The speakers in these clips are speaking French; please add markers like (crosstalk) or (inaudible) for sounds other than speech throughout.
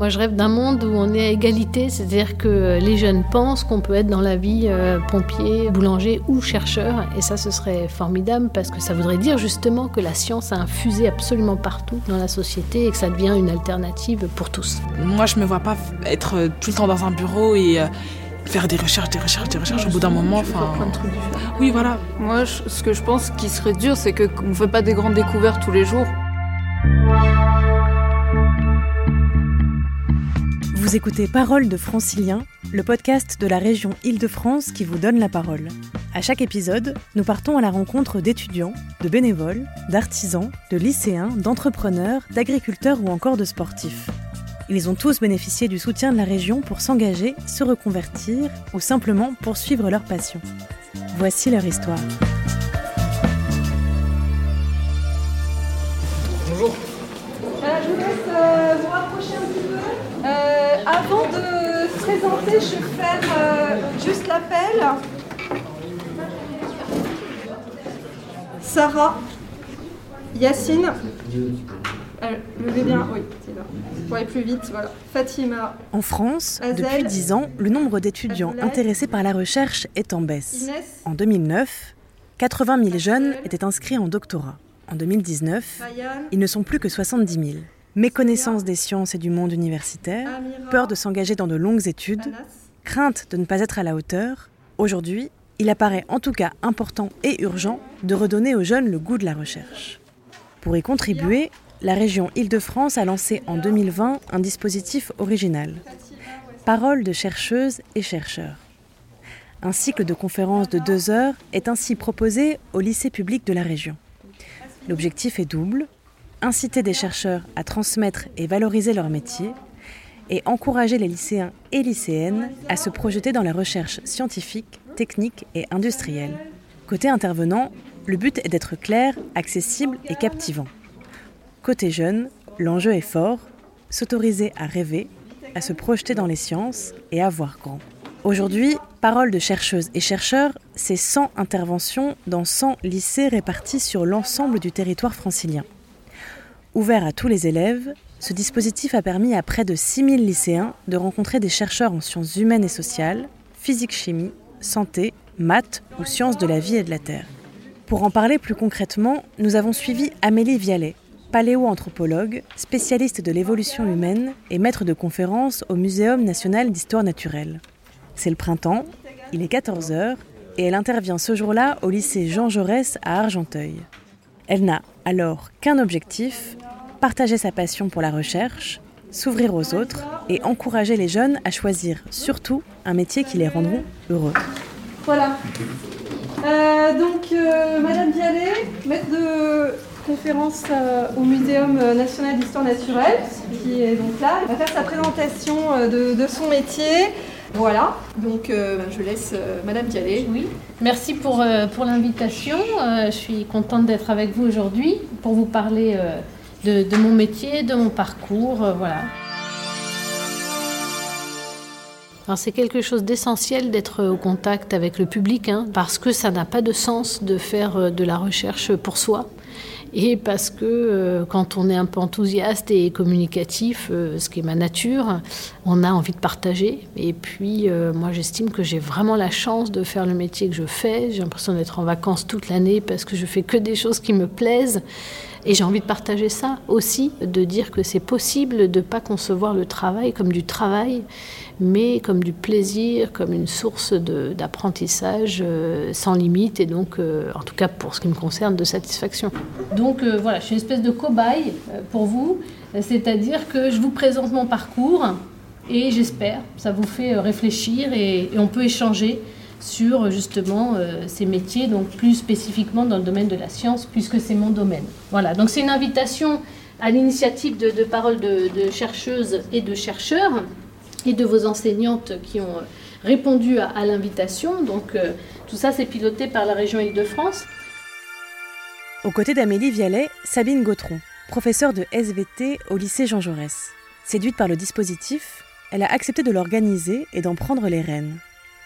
Moi, je rêve d'un monde où on est à égalité, c'est-à-dire que les jeunes pensent qu'on peut être dans la vie euh, pompier, boulanger ou chercheur. Et ça, ce serait formidable parce que ça voudrait dire justement que la science a infusé absolument partout dans la société et que ça devient une alternative pour tous. Moi, je me vois pas être tout le temps dans un bureau et euh, faire des recherches, des recherches, des recherches. Au bout d'un moment, enfin. Oui, voilà. Moi, ce que je pense qui serait dur, c'est qu'on ne fait pas des grandes découvertes tous les jours. Vous écoutez Parole de Francilien, le podcast de la région Île-de-France qui vous donne la parole. À chaque épisode, nous partons à la rencontre d'étudiants, de bénévoles, d'artisans, de lycéens, d'entrepreneurs, d'agriculteurs ou encore de sportifs. Ils ont tous bénéficié du soutien de la région pour s'engager, se reconvertir ou simplement poursuivre leur passion. Voici leur histoire. Bonjour. je vous laisse euh, vous rapprocher. Euh, avant de se présenter, je vais faire euh, juste l'appel. Sarah, Yacine, levez bien, oui, c'est là. Pour aller plus vite, voilà. Fatima. En France, depuis 10 ans, le nombre d'étudiants intéressés par la recherche est en baisse. En 2009, 80 000 jeunes étaient inscrits en doctorat. En 2019, ils ne sont plus que 70 000. Méconnaissance des sciences et du monde universitaire, peur de s'engager dans de longues études, crainte de ne pas être à la hauteur, aujourd'hui, il apparaît en tout cas important et urgent de redonner aux jeunes le goût de la recherche. Pour y contribuer, la région Île-de-France a lancé en 2020 un dispositif original. Parole de chercheuses et chercheurs. Un cycle de conférences de deux heures est ainsi proposé au lycée public de la région. L'objectif est double, inciter des chercheurs à transmettre et valoriser leur métier et encourager les lycéens et lycéennes à se projeter dans la recherche scientifique, technique et industrielle. Côté intervenant, le but est d'être clair, accessible et captivant. Côté jeune, l'enjeu est fort, s'autoriser à rêver, à se projeter dans les sciences et à voir grand. Aujourd'hui, Parole de chercheuses et chercheurs, c'est 100 interventions dans 100 lycées répartis sur l'ensemble du territoire francilien. Ouvert à tous les élèves, ce dispositif a permis à près de 6000 lycéens de rencontrer des chercheurs en sciences humaines et sociales, physique-chimie, santé, maths ou sciences de la vie et de la terre. Pour en parler plus concrètement, nous avons suivi Amélie Vialet, paléoanthropologue, spécialiste de l'évolution humaine et maître de conférences au Muséum national d'histoire naturelle. C'est le printemps, il est 14h et elle intervient ce jour-là au lycée Jean Jaurès à Argenteuil. Elle n'a alors qu'un objectif, partager sa passion pour la recherche, s'ouvrir aux autres et encourager les jeunes à choisir surtout un métier qui les rendront heureux. Voilà. Euh, donc, euh, Madame Vialet, maître de conférence euh, au Muséum national d'histoire naturelle, qui est donc là, va faire sa présentation de son métier. Voilà, donc ben, je laisse Madame Vialet. Oui, merci pour, pour l'invitation. je suis contente d'être avec vous aujourd'hui pour vous parler de, mon métier, de mon parcours, euh, voilà. c'est quelque chose d'essentiel d'être au contact avec le public, hein, parce que ça n'a pas de sens de faire euh, de la recherche pour soi et parce que euh, quand on est un peu enthousiaste et communicatif, euh, ce qui est ma nature, on a envie de partager. Et puis, euh, moi, j'estime que j'ai vraiment la chance de faire le métier que je fais. J'ai l'impression d'être en vacances toute l'année parce que je fais que des choses qui me plaisent. Et j'ai envie de partager ça aussi, de dire que c'est possible de ne pas concevoir le travail comme du travail, mais comme du plaisir, comme une source d'apprentissage euh, sans limite et donc, euh, en tout cas pour ce qui me concerne, de satisfaction. Donc euh, voilà, je suis une espèce de cobaye pour vous, c'est-à-dire que je vous présente mon parcours et j'espère, ça vous fait réfléchir et on peut échanger sur justement ces métiers, donc plus spécifiquement dans le domaine de la science, puisque c'est mon domaine. Voilà, donc c'est une invitation à l'initiative de, paroles de, chercheuses et de chercheurs et de vos enseignantes qui ont répondu à, l'invitation. Donc euh, tout ça, c'est piloté par la région Île-de-France. Aux côtés d'Amélie Vialet, Sabine Gautron, professeure de SVT au lycée Jean Jaurès. Séduite par le dispositif, elle a accepté de l'organiser et d'en prendre les rênes.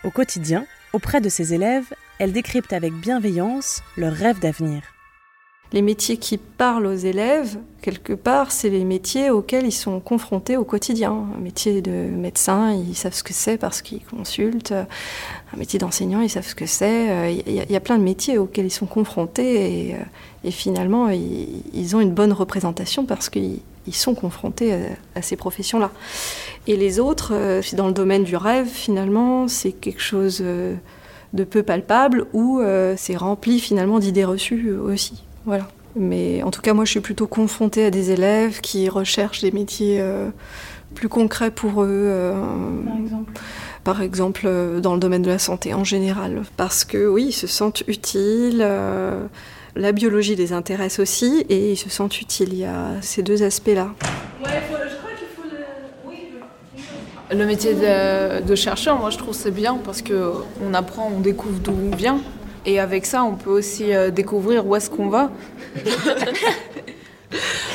Au quotidien, auprès de ses élèves, elle décrypte avec bienveillance leurs rêves d'avenir. Les métiers qui parlent aux élèves, quelque part, c'est les métiers auxquels ils sont confrontés au quotidien. Un métier de médecin, ils savent ce que c'est parce qu'ils consultent. Un métier d'enseignant, ils savent ce que c'est. Il y, a plein de métiers auxquels ils sont confrontés et, et finalement, ils, ils, ont une bonne représentation parce qu'ils sont confrontés à, à ces professions-là. Et les autres, dans le domaine du rêve, finalement, c'est quelque chose de peu palpable où c'est rempli finalement d'idées reçues aussi. Voilà. Mais en tout cas, moi, je suis plutôt confrontée à des élèves qui recherchent des métiers euh, plus concrets pour eux. Euh, par exemple Par exemple, euh, dans le domaine de la santé en général. Parce que oui, ils se sentent utiles. La biologie les intéresse aussi et ils se sentent utiles. Il y a ces deux aspects-là. Ouais, je crois qu'il faut le... Oui, le... le métier de, de, chercheur, moi, je trouve c'est bien parce qu'on apprend, on découvre d'où on vient. Et avec ça, on peut aussi euh, découvrir où est-ce qu'on va. (laughs)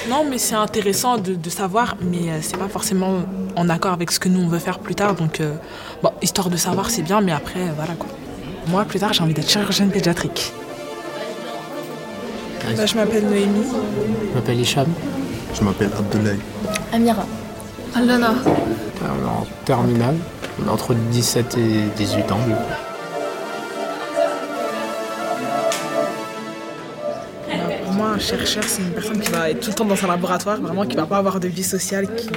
non, mais c'est intéressant de, de, savoir, mais euh, c'est pas forcément en accord avec ce que nous on veut faire plus tard. Donc, euh, bon, histoire de savoir, c'est bien, mais après, voilà quoi. Moi, plus tard, j'ai envie d'être chirurgienne pédiatrique. Bah, je m'appelle Noémie. Je m'appelle Hicham. Je m'appelle Abdoulaye. Amira. Aldana. On est en terminale, on est entre 17 et 18 ans. Du coup. moi, un chercheur, c'est une personne qui va être tout le temps dans un laboratoire, vraiment qui va pas avoir de vie sociale, qui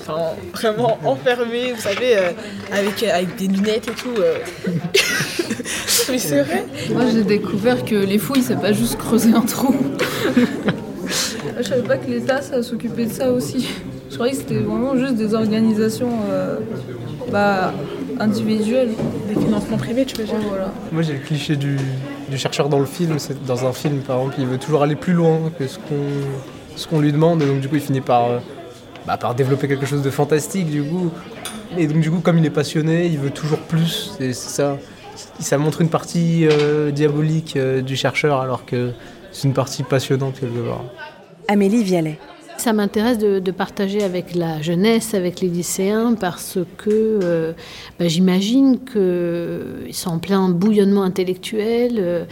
enfin, vraiment enfermée, vous savez, euh, avec, avec des lunettes et tout. Euh. (laughs) (laughs) Mais c'est vrai. Moi, j'ai découvert que les fouilles, c'est pas juste creuser un trou. Je savais pas que l'État, ça s'occupait de ça aussi. Je croyais que c'était vraiment juste des organisations euh, bah, individuelles. Des financements privés, tu veux dire voilà. Moi, j'ai le cliché du, du chercheur dans le film. C'est dans un film, par exemple, il veut toujours aller plus loin que ce qu'on ce qu'on lui demande. Et donc, du coup, il finit par, bah, par développer quelque chose de fantastique, du coup. Et donc, du coup, comme il est passionné, il veut toujours plus. C'est ça. Ça montre une partie euh, diabolique euh, du chercheur, alors que c'est une partie passionnante quelque part. Amélie Vialet. Ça m'intéresse de, partager avec la jeunesse, avec les lycéens, parce que euh, bah, j'imagine qu'ils sont en plein bouillonnement intellectuel, euh,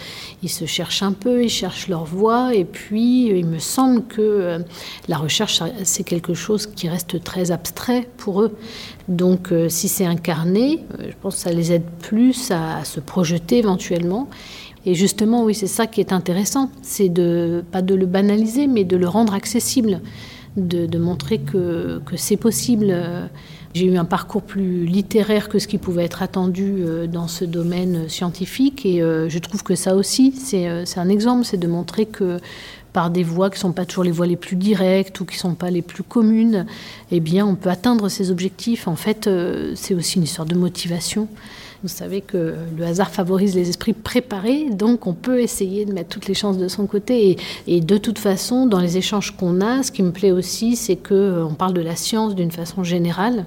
ils se cherchent un peu, ils cherchent leur voie, et puis il me semble que euh, la recherche, c'est quelque chose qui reste très abstrait pour eux. Donc euh, si c'est incarné, je pense que ça les aide plus à se projeter éventuellement. Et justement, oui, c'est ça qui est intéressant, c'est de pas de le banaliser, mais de le rendre accessible, de, montrer que, que c'est possible. J'ai eu un parcours plus littéraire que ce qui pouvait être attendu dans ce domaine scientifique, et je trouve que ça aussi, c'est un exemple, c'est de montrer que par des voies qui ne sont pas toujours les voies les plus directes ou qui ne sont pas les plus communes, eh bien, on peut atteindre ces objectifs. En fait, c'est aussi une histoire de motivation. Vous savez que le hasard favorise les esprits préparés, donc on peut essayer de mettre toutes les chances de son côté. Et, de toute façon, dans les échanges qu'on a, ce qui me plaît aussi, c'est qu'on parle de la science d'une façon générale.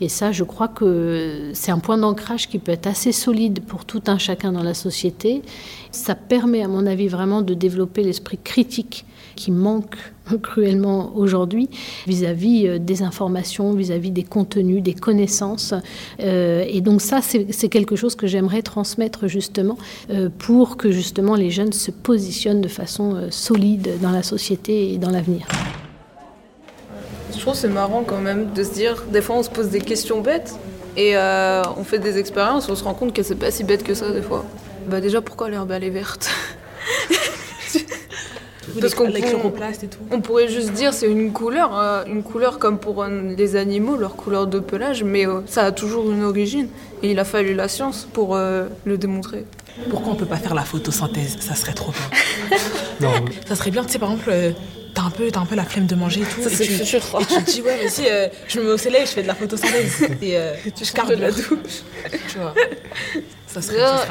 Et ça, je crois que c'est un point d'ancrage qui peut être assez solide pour tout un chacun dans la société. Ça permet, à mon avis, vraiment de développer l'esprit critique qui manque (laughs) cruellement aujourd'hui vis-à-vis des informations, vis-à-vis -vis des contenus, des connaissances. Euh, et donc ça, c'est quelque chose que j'aimerais transmettre justement euh, pour que justement les jeunes se positionnent de façon euh, solide dans la société et dans l'avenir. Je trouve c'est marrant quand même de se dire, des fois on se pose des questions bêtes et euh, on fait des expériences, on se rend compte que c'est pas si bête que ça des fois. Bah déjà pourquoi l'herbe elle est verte Parce qu'on on pourrait juste dire c'est une couleur, euh, une couleur comme pour euh, les animaux, leur couleur de pelage, mais euh, ça a toujours une origine et il a fallu la science pour euh, le démontrer. Pourquoi on peut pas faire la photosynthèse? Ça serait trop bien. (laughs) non. Ça serait bien, tu sais, par exemple, euh, t'as un, peu, as un peu la flemme de manger et tout. Ça, et, tu, sûr. et tu te dis, ouais, vas-y, euh, je me mets au soleil, je fais de la photosynthèse. (laughs) et euh, tu je de la douche. Tu vois.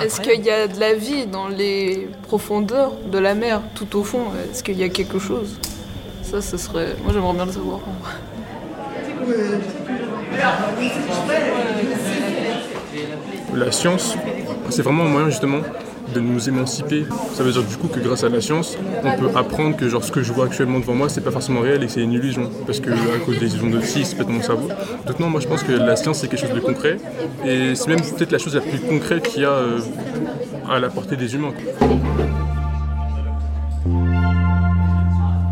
Est-ce qu'il y a de la vie dans les profondeurs de la mer, tout au fond? Est-ce qu'il y a quelque chose? Ça, ce serait. Moi, j'aimerais bien le savoir. La science, c'est vraiment un moyen justement de nous émanciper. Ça veut dire du coup que grâce à la science, on peut apprendre que genre ce que je vois actuellement devant moi, c'est pas forcément réel et c'est une illusion. Parce que à cause des illusions de scie, c'est peut-être mon cerveau. Donc non, moi je pense que la science c'est quelque chose de concret. Et c'est même peut-être la chose la plus concrète qu'il y a euh, à la portée des humains.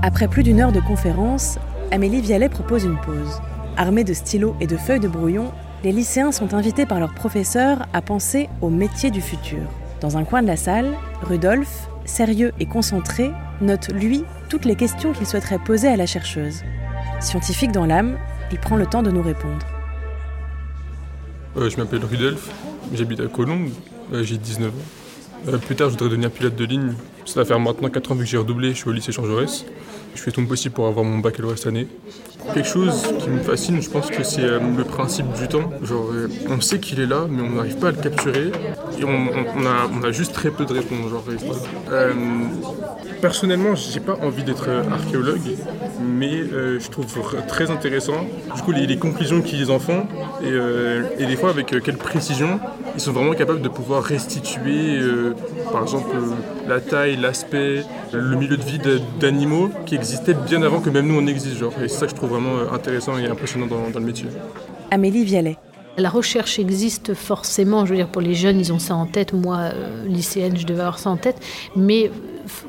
Après plus d'une heure de conférence, Amélie Vialet propose une pause. Armés de stylos et de feuilles de brouillon, les lycéens sont invités par leur professeur à penser au métier du futur. Dans un coin de la salle, Rudolf, sérieux et concentré, note lui toutes les questions qu'il souhaiterait poser à la chercheuse. Scientifique dans l'âme, il prend le temps de nous répondre. Euh, je m'appelle Rudolf, j'habite à Colombes, euh, j'ai 19 ans. Euh, plus tard, je voudrais devenir pilote de ligne. Ça va faire maintenant 4 ans vu que j'ai redoublé, je suis au lycée Jean. Je fais tout mon possible pour avoir mon baccalauréat cette année. Quelque chose qui me fascine, je pense que c'est euh, le principe du temps. Genre, euh, on sait qu'il est là, mais on n'arrive pas à le capturer. Et on, a, juste très peu de réponses. Genre, personnellement, j'ai pas envie d'être archéologue, mais euh, je trouve très intéressant. Du coup, les, les conclusions qu'ils en font, et, euh, et des fois avec euh, quelle précision, ils sont vraiment capables de pouvoir restituer, euh, par exemple, euh, la taille, l'aspect, le milieu de vie d'animaux qui existaient bien avant que même nous on existe. Genre. Et c'est ça que je trouve vraiment intéressant et impressionnant dans, dans le métier. Amélie Vialet. La recherche existe forcément, je veux dire pour les jeunes, ils ont ça en tête, moi, lycéenne, je devais avoir ça en tête, mais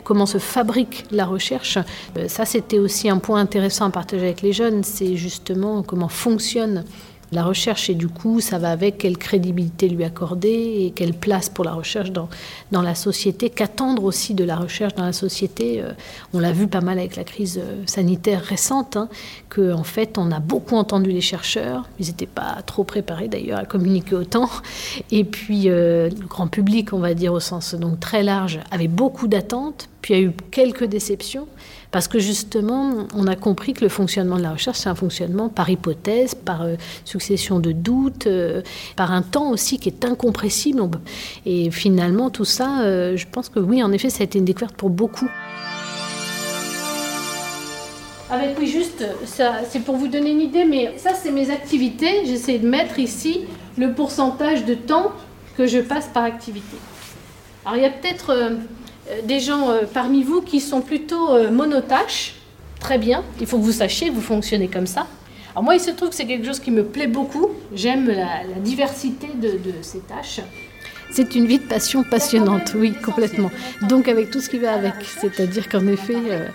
comment se fabrique la recherche, euh, ça c'était aussi un point intéressant à partager avec les jeunes, c'est justement comment fonctionne la recherche et du coup ça va avec quelle crédibilité lui accorder et quelle place pour la recherche dans, dans la société, qu'attendre aussi de la recherche dans la société. Euh, On l'a vu pas mal avec la crise euh, sanitaire récente, hein, que en fait on a beaucoup entendu les chercheurs, ils n'étaient pas trop préparés d'ailleurs à communiquer autant, et puis euh, le grand public, on va dire au sens donc très large, avait beaucoup d'attentes, il y a eu quelques déceptions. Parce que justement, on a compris que le fonctionnement de la recherche, c'est un fonctionnement par hypothèse, par euh, succession de doutes, euh, par un temps aussi qui est incompressible. Et finalement, tout ça, euh, je pense que oui, en effet, ça a été une découverte pour beaucoup. Avec oui, juste, c'est pour vous donner une idée, mais ça, c'est mes activités. J'essaie de mettre ici le pourcentage de temps que je passe par activité. Alors, il y a peut-être des gens euh, parmi vous qui sont plutôt euh, monotâches. Très bien, il faut que vous sachiez que vous fonctionnez comme ça. Alors, moi, il se trouve que c'est quelque chose qui me plaît beaucoup. J'aime la, la diversité de, de ces tâches. C'est une vie de passion passionnante, oui, complètement. Donc avec tout ce qui va avec, c'est-à-dire qu'en effet, euh,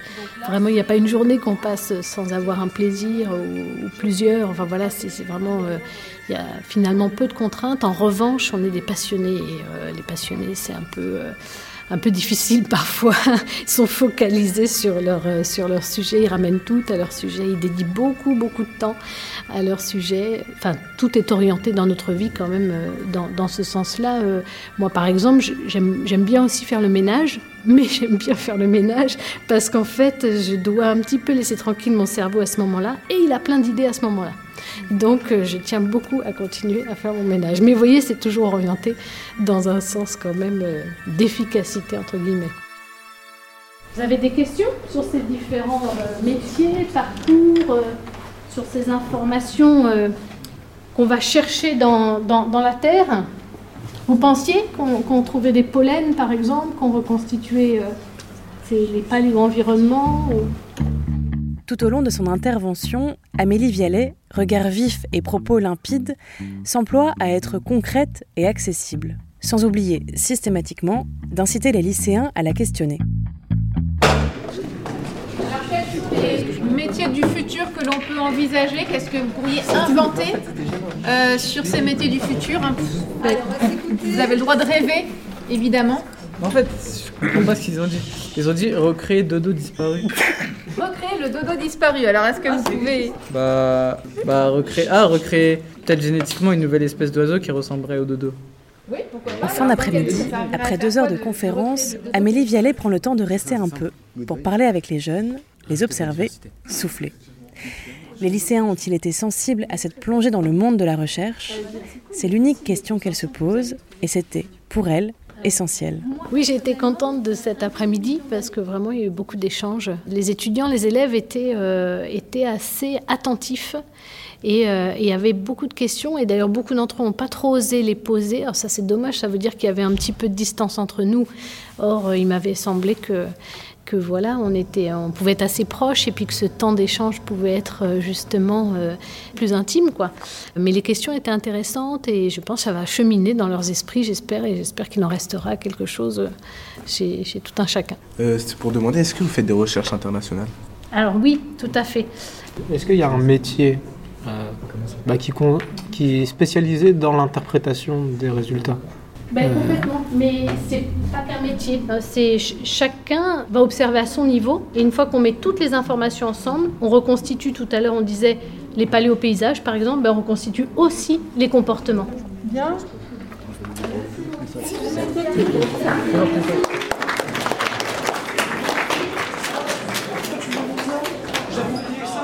vraiment, il n'y a pas une journée qu'on passe sans avoir un plaisir ou, ou plusieurs. Enfin voilà, c'est vraiment, euh, il y a finalement peu de contraintes. En revanche, on est des passionnés et euh, les passionnés, c'est un peu euh, un peu difficile parfois. (laughs) Ils sont focalisés sur leur, euh, sur leur sujet, ils ramènent tout à leur sujet, ils dédient beaucoup, beaucoup de temps à leur sujet. Enfin, tout est orienté dans notre vie quand même euh, dans, dans ce sens-là. Euh, moi, par exemple, j'aime bien aussi faire le ménage, (laughs) mais j'aime bien faire le ménage parce qu'en fait, je dois un petit peu laisser tranquille mon cerveau à ce moment-là et il a plein d'idées à ce moment-là. Donc, euh, je tiens beaucoup à continuer à faire mon ménage. Mais vous voyez, c'est toujours orienté dans un sens quand même euh, d'efficacité, entre guillemets. Vous avez des questions sur ces différents euh, métiers, parcours, sur ces informations qu'on va chercher dans, dans- dans la Terre? Vous pensiez qu'on trouvait des pollens, par exemple, qu'on reconstituait les paléo-environnements Tout au long de son intervention, Amélie Vialet, regard vif et propos limpides, s'emploie à être concrète et accessible, sans oublier systématiquement d'inciter les lycéens à la questionner. les métiers du futur que l'on peut envisager? Qu'est-ce que vous pourriez inventer euh, sur ces métiers du futur? Hein Vous avez le droit de rêver, évidemment. En fait, je comprends pas ce qu'ils ont dit. Ils ont dit recréer Dodo disparu. (laughs) Recréer le dodo disparu. Alors, est-ce que vous pouvez... Bah, bah recréer, ah recréer peut-être génétiquement une nouvelle espèce d'oiseau qui ressemblerait au dodo. Oui, pourquoi pas En fin d'après-midi, après deux heures de conférence, Amélie Vialet prend le temps de rester un peu pour parler avec les jeunes, les observer, souffler. Les lycéens ont-ils été sensibles à cette plongée dans le monde de la recherche? C'est l'unique question qu'elle se pose et c'était, pour elle, essentiel. Oui, j'ai été contente de cet après-midi parce que vraiment il y a eu beaucoup d'échanges. Les étudiants, les élèves étaient, euh, étaient assez attentifs et euh, y avait beaucoup de questions et d'ailleurs beaucoup d'entre eux n'ont pas trop osé les poser. Alors ça c'est dommage, ça veut dire qu'il y avait un petit peu de distance entre nous. Or euh, il m'avait semblé que que voilà, on était, on pouvait être assez proches et puis que ce temps d'échange pouvait être euh, justement euh, plus intime, quoi. Mais les questions étaient intéressantes et je pense que ça va cheminer dans leurs esprits, j'espère, et j'espère qu'il en restera quelque chose euh, chez, chez tout un chacun. Euh, C'était pour demander, est-ce que vous faites des recherches internationales? Alors oui, tout à fait. Est-ce qu'il y a un métier euh, bah, qui, qui est spécialisé dans l'interprétation des résultats? Ben, Euh. complètement, mais c'est pas qu'un métier. Euh, C'est ch- chacun va observer à son niveau et une fois qu'on met toutes les informations ensemble, on reconstitue. Tout à l'heure, on disait les paléopaysages, par exemple, ben, on reconstitue aussi les comportements. Bien.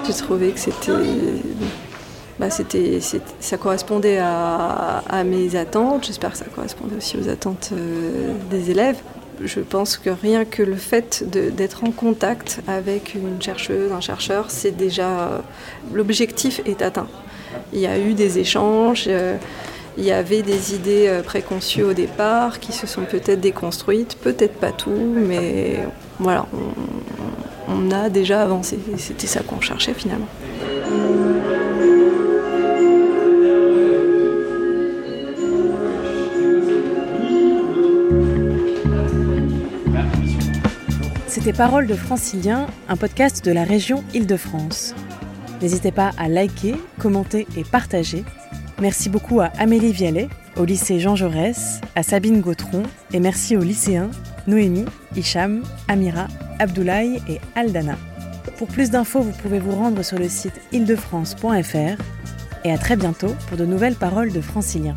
J'ai trouvé que c'était, bah, c'était, ça correspondait à, mes attentes. J'espère que ça correspondait aussi aux attentes euh, des élèves. Je pense que rien que le fait d'être en contact avec une chercheuse, un chercheur, c'est déjà l'objectif est atteint. Il y a eu des échanges. euh, il y avait des idées euh, préconçues au départ qui se sont peut-être déconstruites, peut-être pas tout, mais voilà, on, a déjà avancé. C'était ça qu'on cherchait finalement. C'était Parole de Francilien, un podcast de la région Île-de-France. N'hésitez pas à liker, commenter et partager. Merci beaucoup à Amélie Vialet, au lycée Jean Jaurès, à Sabine Gautron et merci aux lycéens Noémie, Hicham, Amira, Abdoulaye et Aldana. Pour plus d'infos, vous pouvez vous rendre sur le site île-de-france.fr et à très bientôt pour de nouvelles paroles de francilien.